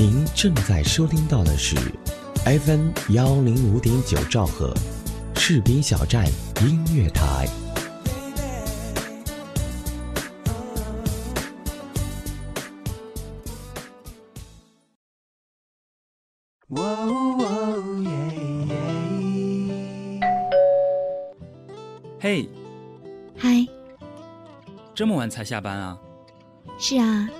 您正在收听到的是 FM 幺零五点九兆赫，赤兵小站音乐台。嘿，嗨，这么晚才下班啊？是啊，嗯，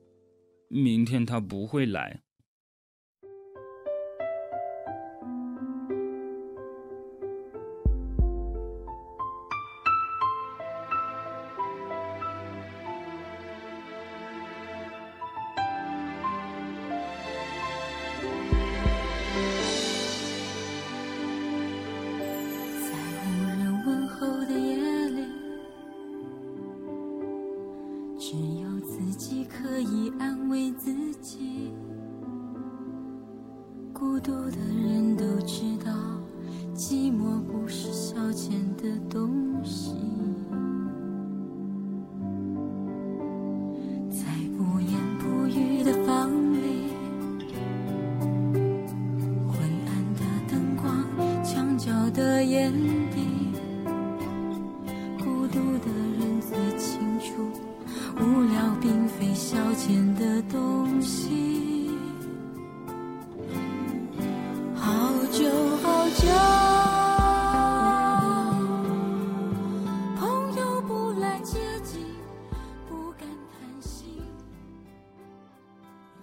明天他不会来。眼底，孤独的人最清楚，无聊并非消遣的东西。好久好久。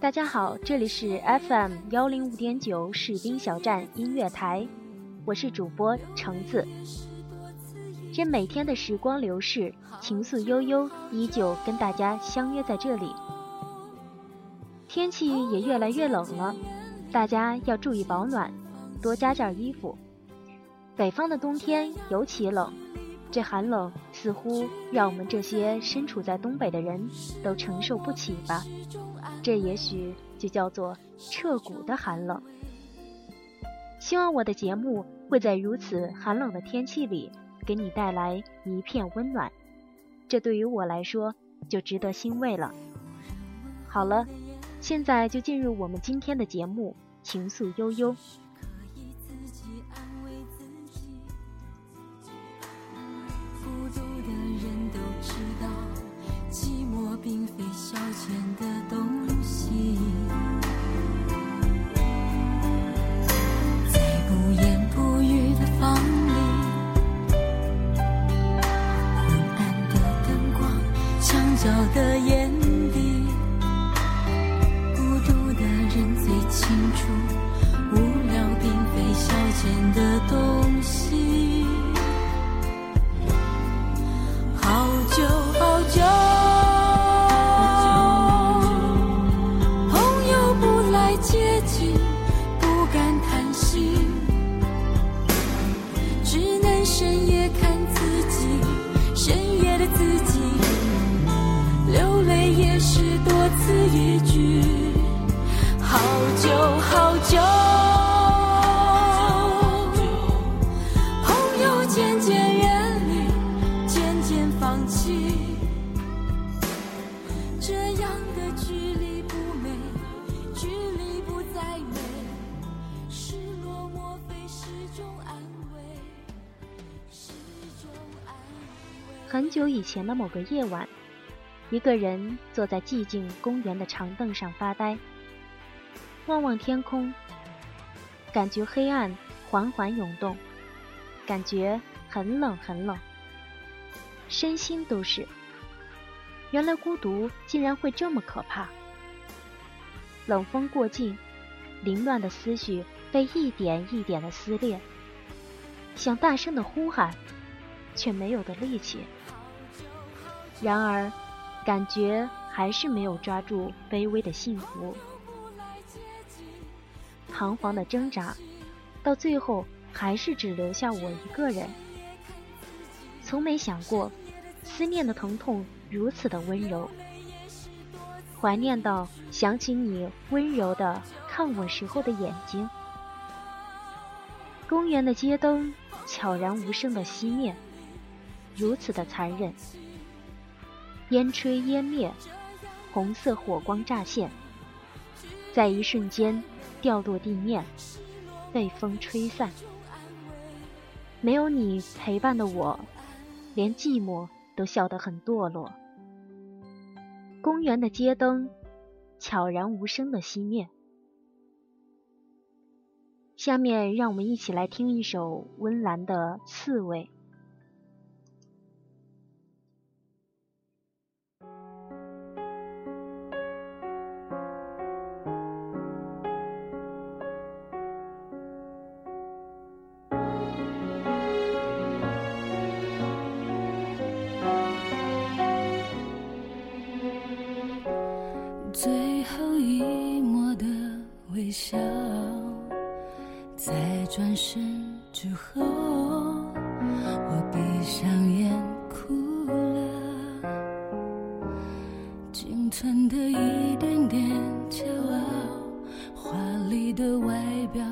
大家好，这里是 FM 幺零五点九士兵小站音乐台，我是主播橙子。这每天的时光流逝，情愫悠悠，依旧跟大家相约在这里。天气也越来越冷了，大家要注意保暖，多加件衣服。北方的冬天尤其冷，这寒冷似乎让我们这些身处在东北的人都承受不起吧。这也许就叫做彻骨的寒冷。希望我的节目会在如此寒冷的天气里给你带来一片温暖，这对于我来说就值得欣慰了。好了，现在就进入我们今天的节目《情愫悠悠》。并非消遣的东笑的眼前的某个夜晚。一个人坐在寂静公园的长凳上发呆，望望天空，感觉黑暗缓缓涌动，感觉很冷很冷，身心都是。原来孤独竟然会这么可怕。冷风过境，凌乱的思绪被一点一点的撕裂，想大声的呼喊，却没有的力气。然而。感觉还是没有抓住卑微的幸福。彷徨的挣扎，到最后还是只留下我一个人。从没想过，思念的疼痛如此的温柔。怀念到想起你温柔的看我时候的眼睛。公园的街灯悄然无声的熄灭，如此的残忍。烟吹烟灭，红色火光乍现，在一瞬间掉落地面，被风吹散。没有你陪伴的我，连寂寞都笑得很堕落。公园的街灯悄然无声的熄灭。下面让我们一起来听一首温岚的《刺猬》。最后一抹的微笑，在转身之后，我闭上眼哭了。仅存的一点点骄傲，华丽的外表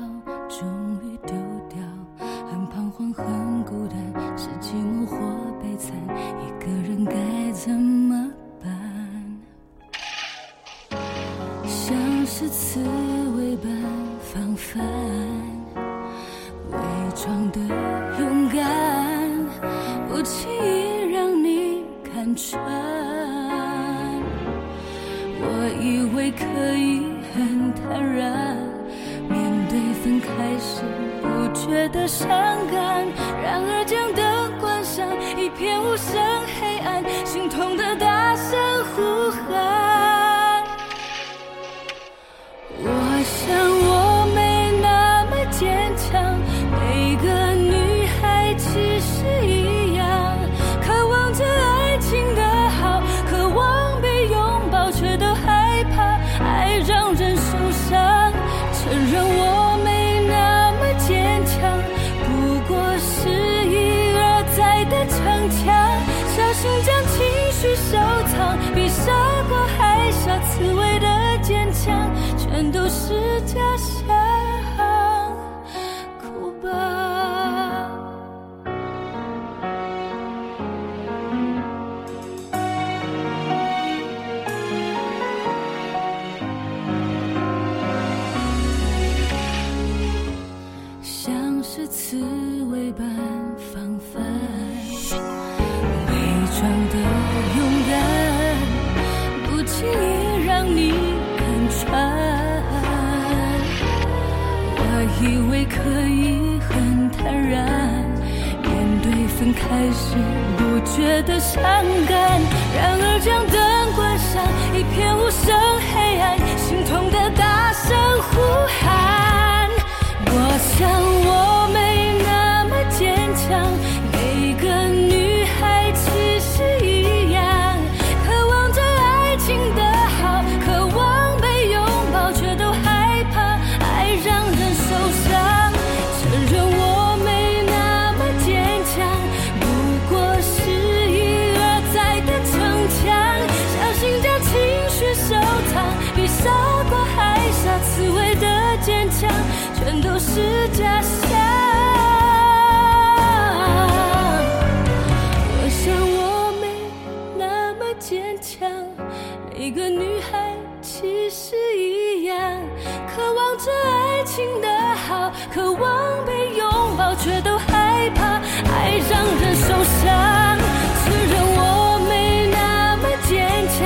着爱情的好，渴望被拥抱，却都害怕爱让人受伤。承认我没那么坚强，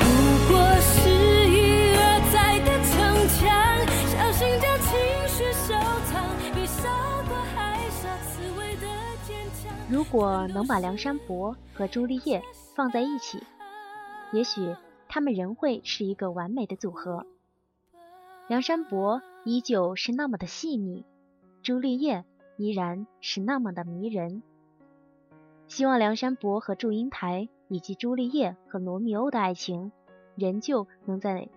不过是一而再的逞强，小心将情绪收藏，比傻瓜还傻，刺猬的坚强。如果能把梁山伯和朱丽叶放在一起，也许他们仍会是一个完美的组合。梁山伯依旧是那么的细腻，朱丽叶依然是那么的迷人。希望梁山伯和祝英台以及朱丽叶和罗密欧的爱情仍旧能在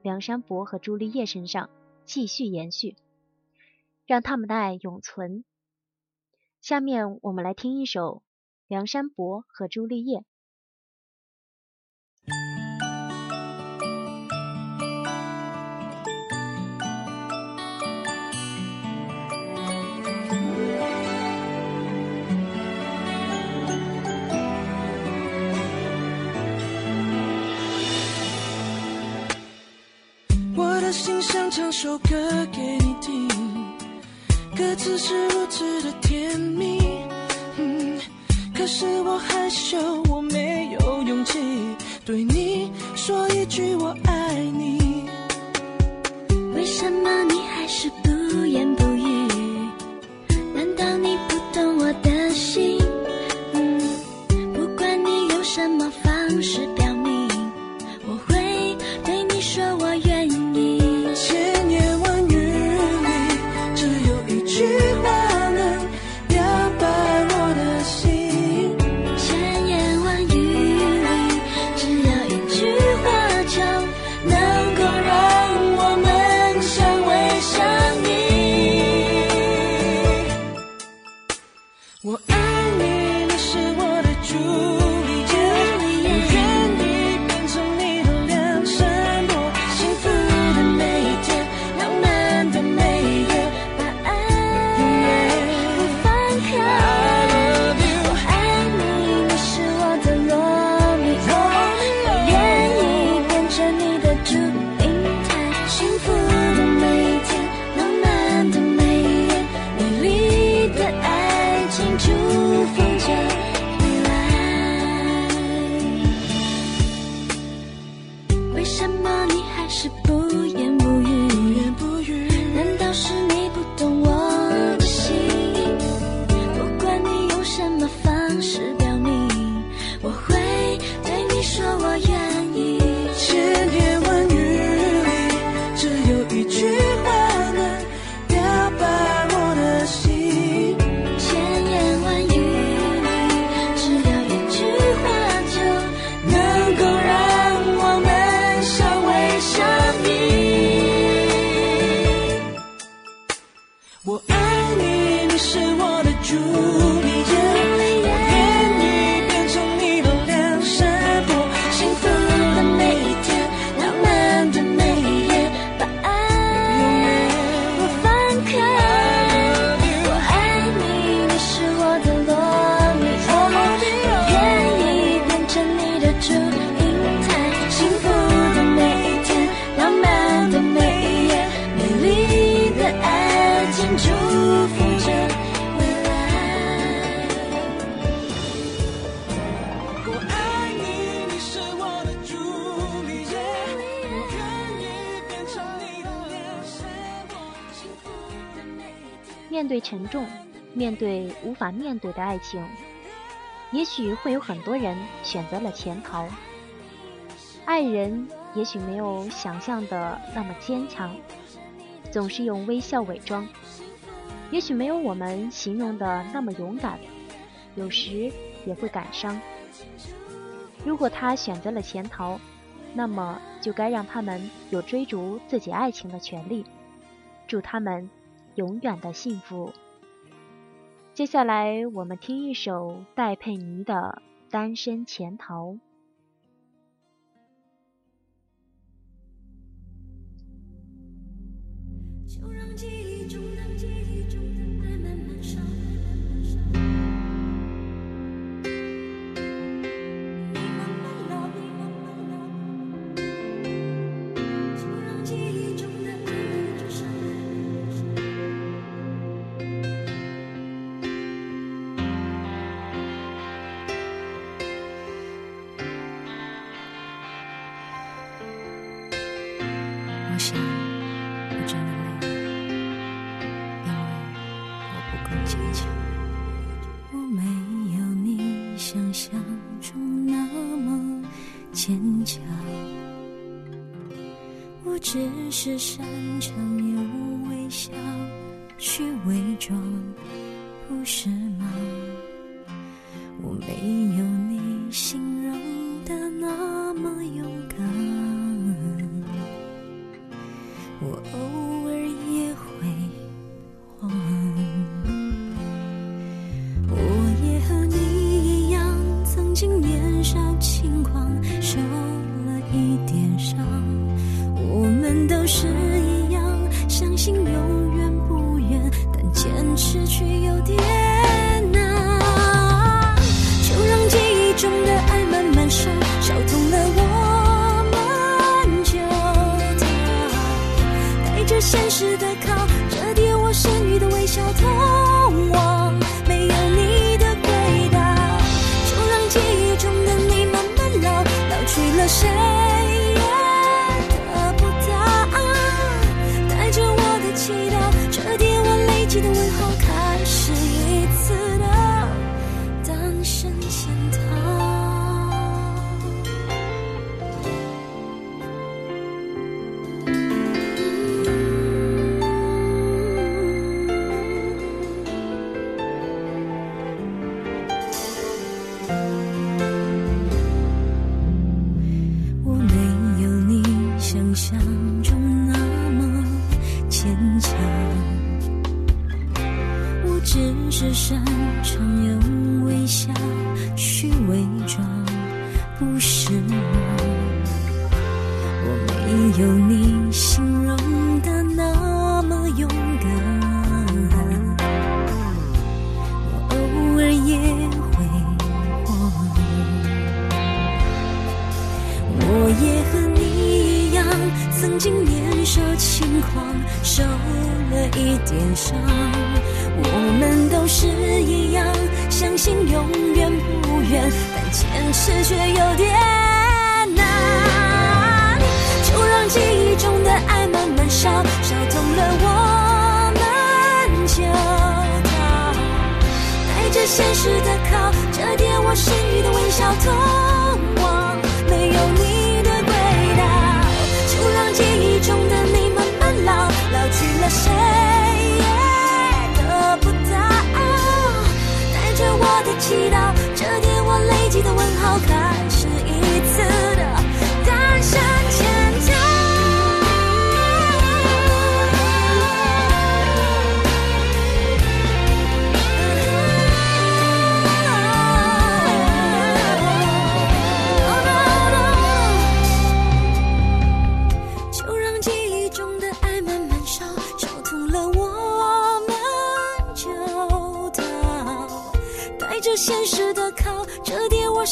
梁山伯和朱丽叶身上继续延续，让他们的爱永存。下面我们来听一首《梁山伯和朱丽叶》。心想唱首歌给你听，歌词是如此的甜蜜。嗯，可是我害羞，我没有勇气对你说一句我爱你。为什么你还是不言无法面对的爱情，也许会有很多人选择了潜逃。爱人也许没有想象的那么坚强，总是用微笑伪装；也许没有我们形容的那么勇敢，有时也会感伤。如果他选择了潜逃，那么就该让他们有追逐自己爱情的权利。祝他们。永远的幸福。接下来，我们听一首戴佩妮的《单身潜逃》。就让记忆中想，我真的累了，因为我不够坚强。我没有你想象中那么坚强，我只是擅长。点上我们都是一样相信永远不远但坚持却有点难。就让记忆中的爱慢慢烧烧痛了我们就逃带着现实祈祷，这叠我累积的问号，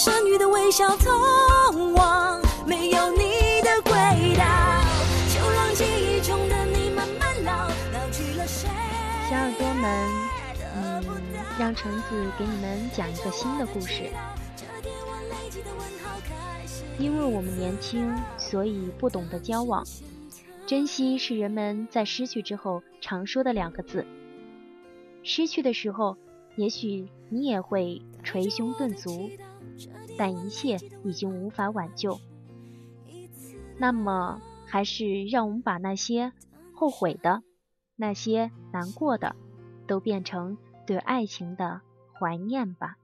折叠我剩余的微笑，通往没有你的轨道。就让记忆中的你慢慢老，老去了谁？小耳朵们，嗯，让橙子给你们讲一个新的故事。因为我们年轻，所以不懂得交往。珍惜是人们在失去之后常说的两个字。失去的时候，也许你也会捶胸顿足，但一切已经无法挽救。那么，还是让我们把那些后悔的、那些难过的，都变成对爱情的怀念吧。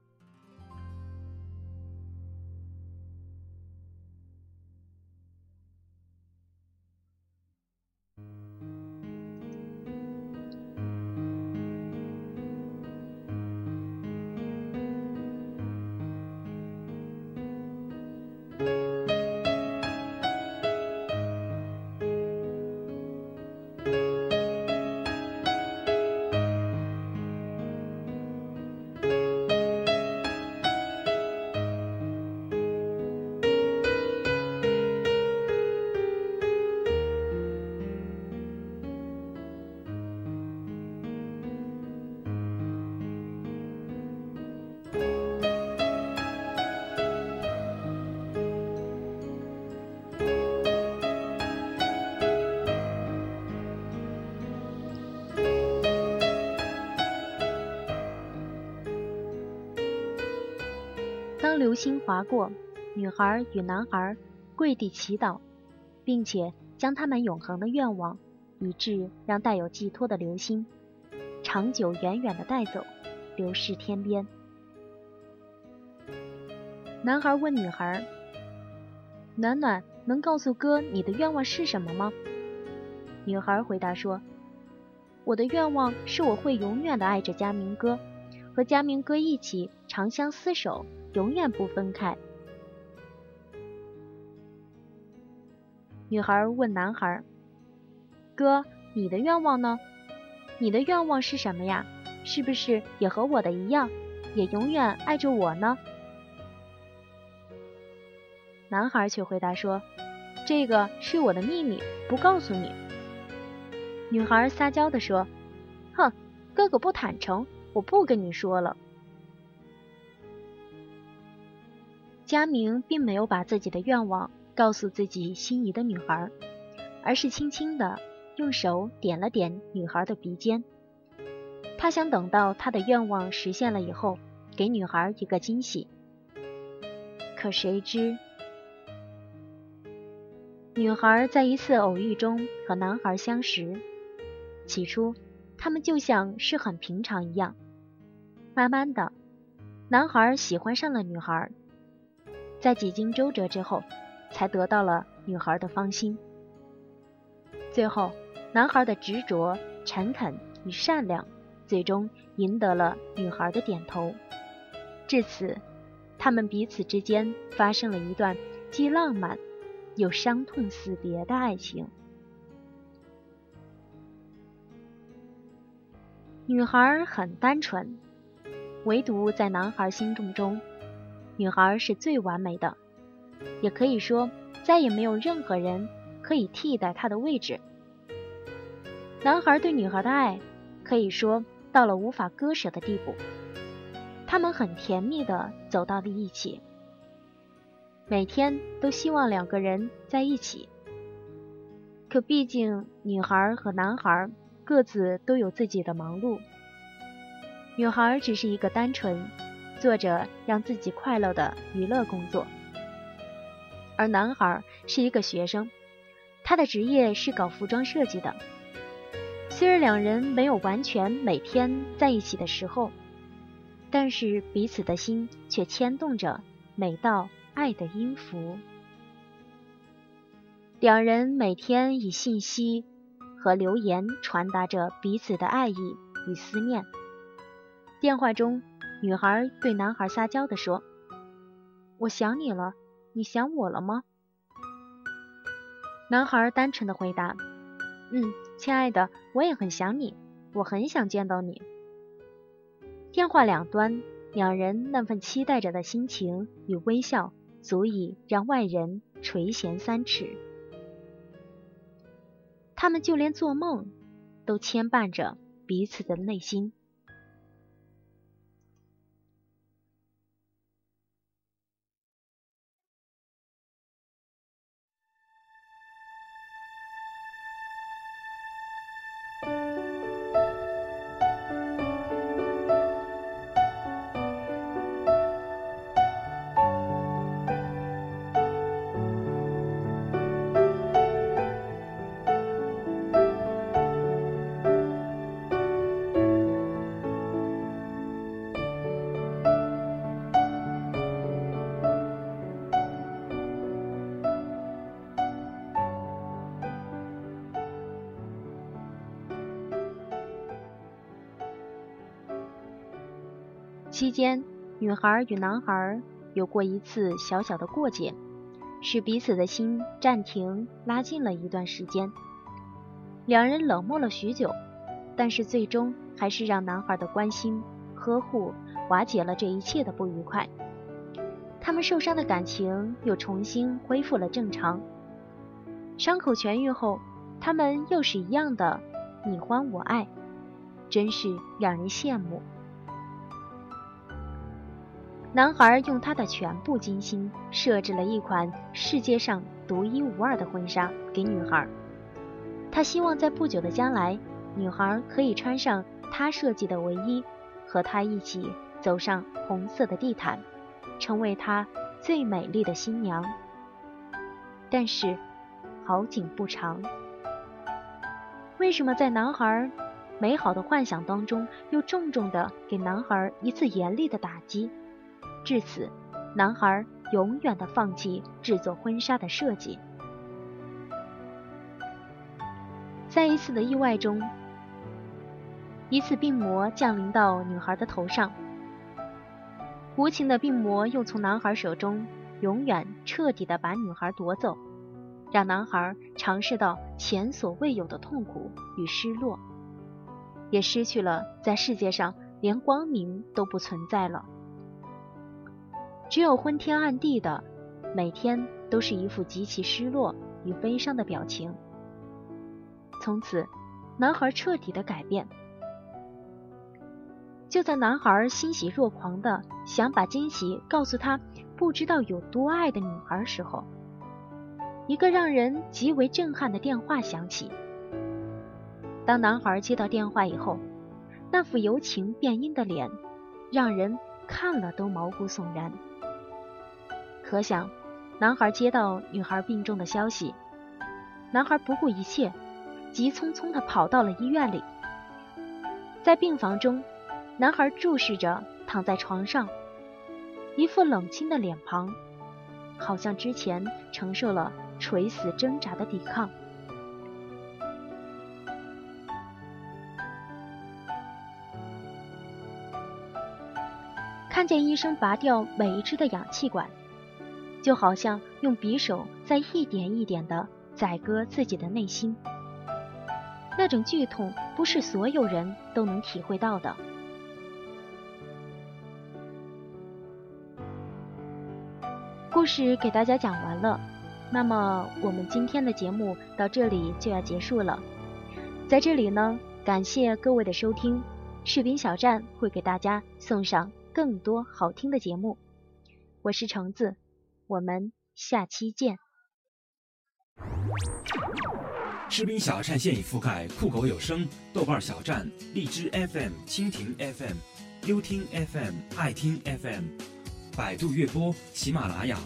流星划过，女孩与男孩跪地祈祷，并且将他们永恒的愿望，以致让带有寄托的流星，长久远远的带走，流逝天边。男孩问女孩：“暖暖，能告诉哥你的愿望是什么吗？”女孩回答说：“我的愿望是我会永远的爱着佳明哥，和佳明哥一起长相厮守。”永远不分开。女孩问男孩：“哥，你的愿望呢？你的愿望是什么呀？是不是也和我的一样，也永远爱着我呢？”男孩却回答说：“这个是我的秘密，不告诉你。”女孩撒娇地说：“哼，哥哥不坦诚，我不跟你说了。”佳明并没有把自己的愿望告诉自己心仪的女孩，而是轻轻的用手点了点女孩的鼻尖。他想等到他的愿望实现了以后，给女孩一个惊喜。可谁知，女孩在一次偶遇中和男孩相识。起初，他们就像是很平常一样。慢慢的，男孩喜欢上了女孩。在几经周折之后，才得到了女孩的芳心。最后，男孩的执着、诚恳与善良，最终赢得了女孩的点头。至此，他们彼此之间发生了一段既浪漫又伤痛死别的爱情。女孩很单纯，唯独在男孩心目中。女孩是最完美的，也可以说再也没有任何人可以替代她的位置。男孩对女孩的爱可以说到了无法割舍的地步，他们很甜蜜的走到了一起，每天都希望两个人在一起。可毕竟女孩和男孩各自都有自己的忙碌，女孩只是一个单纯。做着让自己快乐的娱乐工作，而男孩是一个学生，他的职业是搞服装设计的。虽然两人没有完全每天在一起的时候，但是彼此的心却牵动着每道爱的音符。两人每天以信息和留言传达着彼此的爱意与思念，电话中。女孩对男孩撒娇地说：“我想你了，你想我了吗？”男孩单纯的回答：“嗯，亲爱的，我也很想你，我很想见到你。”电话两端，两人那份期待着的心情与微笑，足以让外人垂涎三尺。他们就连做梦，都牵绊着彼此的内心。期间，女孩与男孩有过一次小小的过节，使彼此的心暂停拉近了一段时间。两人冷漠了许久，但是最终还是让男孩的关心呵护瓦解了这一切的不愉快。他们受伤的感情又重新恢复了正常。伤口痊愈后，他们又是一样的你欢我爱，真是让人羡慕。男孩用他的全部精心设置了一款世界上独一无二的婚纱给女孩。他希望在不久的将来，女孩可以穿上他设计的唯一，和他一起走上红色的地毯，成为他最美丽的新娘。但是，好景不长。为什么在男孩美好的幻想当中，又重重的给男孩一次严厉的打击？至此，男孩永远的放弃制作婚纱的设计。在一次的意外中，一次病魔降临到女孩的头上，无情的病魔又从男孩手中永远彻底的把女孩夺走。让男孩尝试到前所未有的痛苦与失落，也失去了在世界上连光明都不存在了，只有昏天暗地的，每天都是一副极其失落与悲伤的表情。从此，男孩彻底的改变。就在男孩欣喜若狂的想把惊喜告诉他不知道有多爱的女孩时候，一个让人极为震撼的电话响起。当男孩接到电话以后，那副由晴变阴的脸，让人看了都毛骨悚然。可想，男孩接到女孩病重的消息，男孩不顾一切，急匆匆的跑到了医院里，在病房中。男孩注视着躺在床上，一副冷清的脸庞，好像之前承受了垂死挣扎的抵抗。看见医生拔掉每一支的氧气管，就好像用匕首在一点一点的宰割自己的内心。那种剧痛，不是所有人都能体会到的。故事给大家讲完了，那么我们今天的节目到这里就要结束了。在这里呢，感谢各位的收听，士兵小站会给大家送上更多好听的节目。我是橙子，我们下期见。士兵小站现已覆盖酷狗有声、豆瓣小站、荔枝 FM、蜻蜓 FM、优听 FM、爱听 FM。百度乐播、喜马拉雅、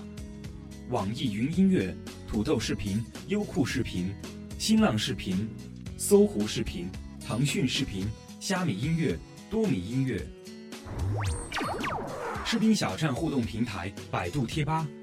网易云音乐、土豆视频、优酷视频、新浪视频、搜狐视频、腾讯视频、虾米音乐、多米音乐、士兵小站互动平台、百度贴吧、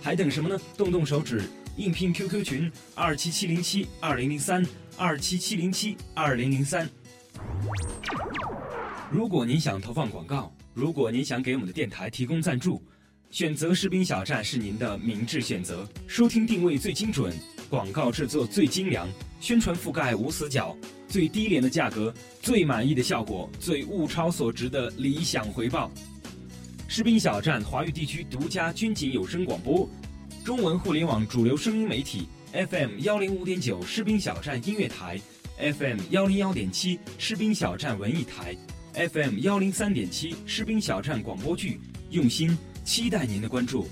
还等什么呢？动动手指，应聘 QQ 群二七七零七二零零三二七七零七二零零三。如果您想投放广告，如果您想给我们的电台提供赞助。选择士兵小站是您的明智选择，收听定位最精准，广告制作最精良，宣传覆盖无死角，最低廉的价格，最满意的效果，最物超所值的理想回报。士兵小站华语地区独家军警有声广播，中文互联网主流声音媒体 FM 幺零五点九士兵小站音乐台，FM 幺零幺点七士兵小站文艺台，FM 幺零三点七士兵小站广播剧，用心。期待您的关注。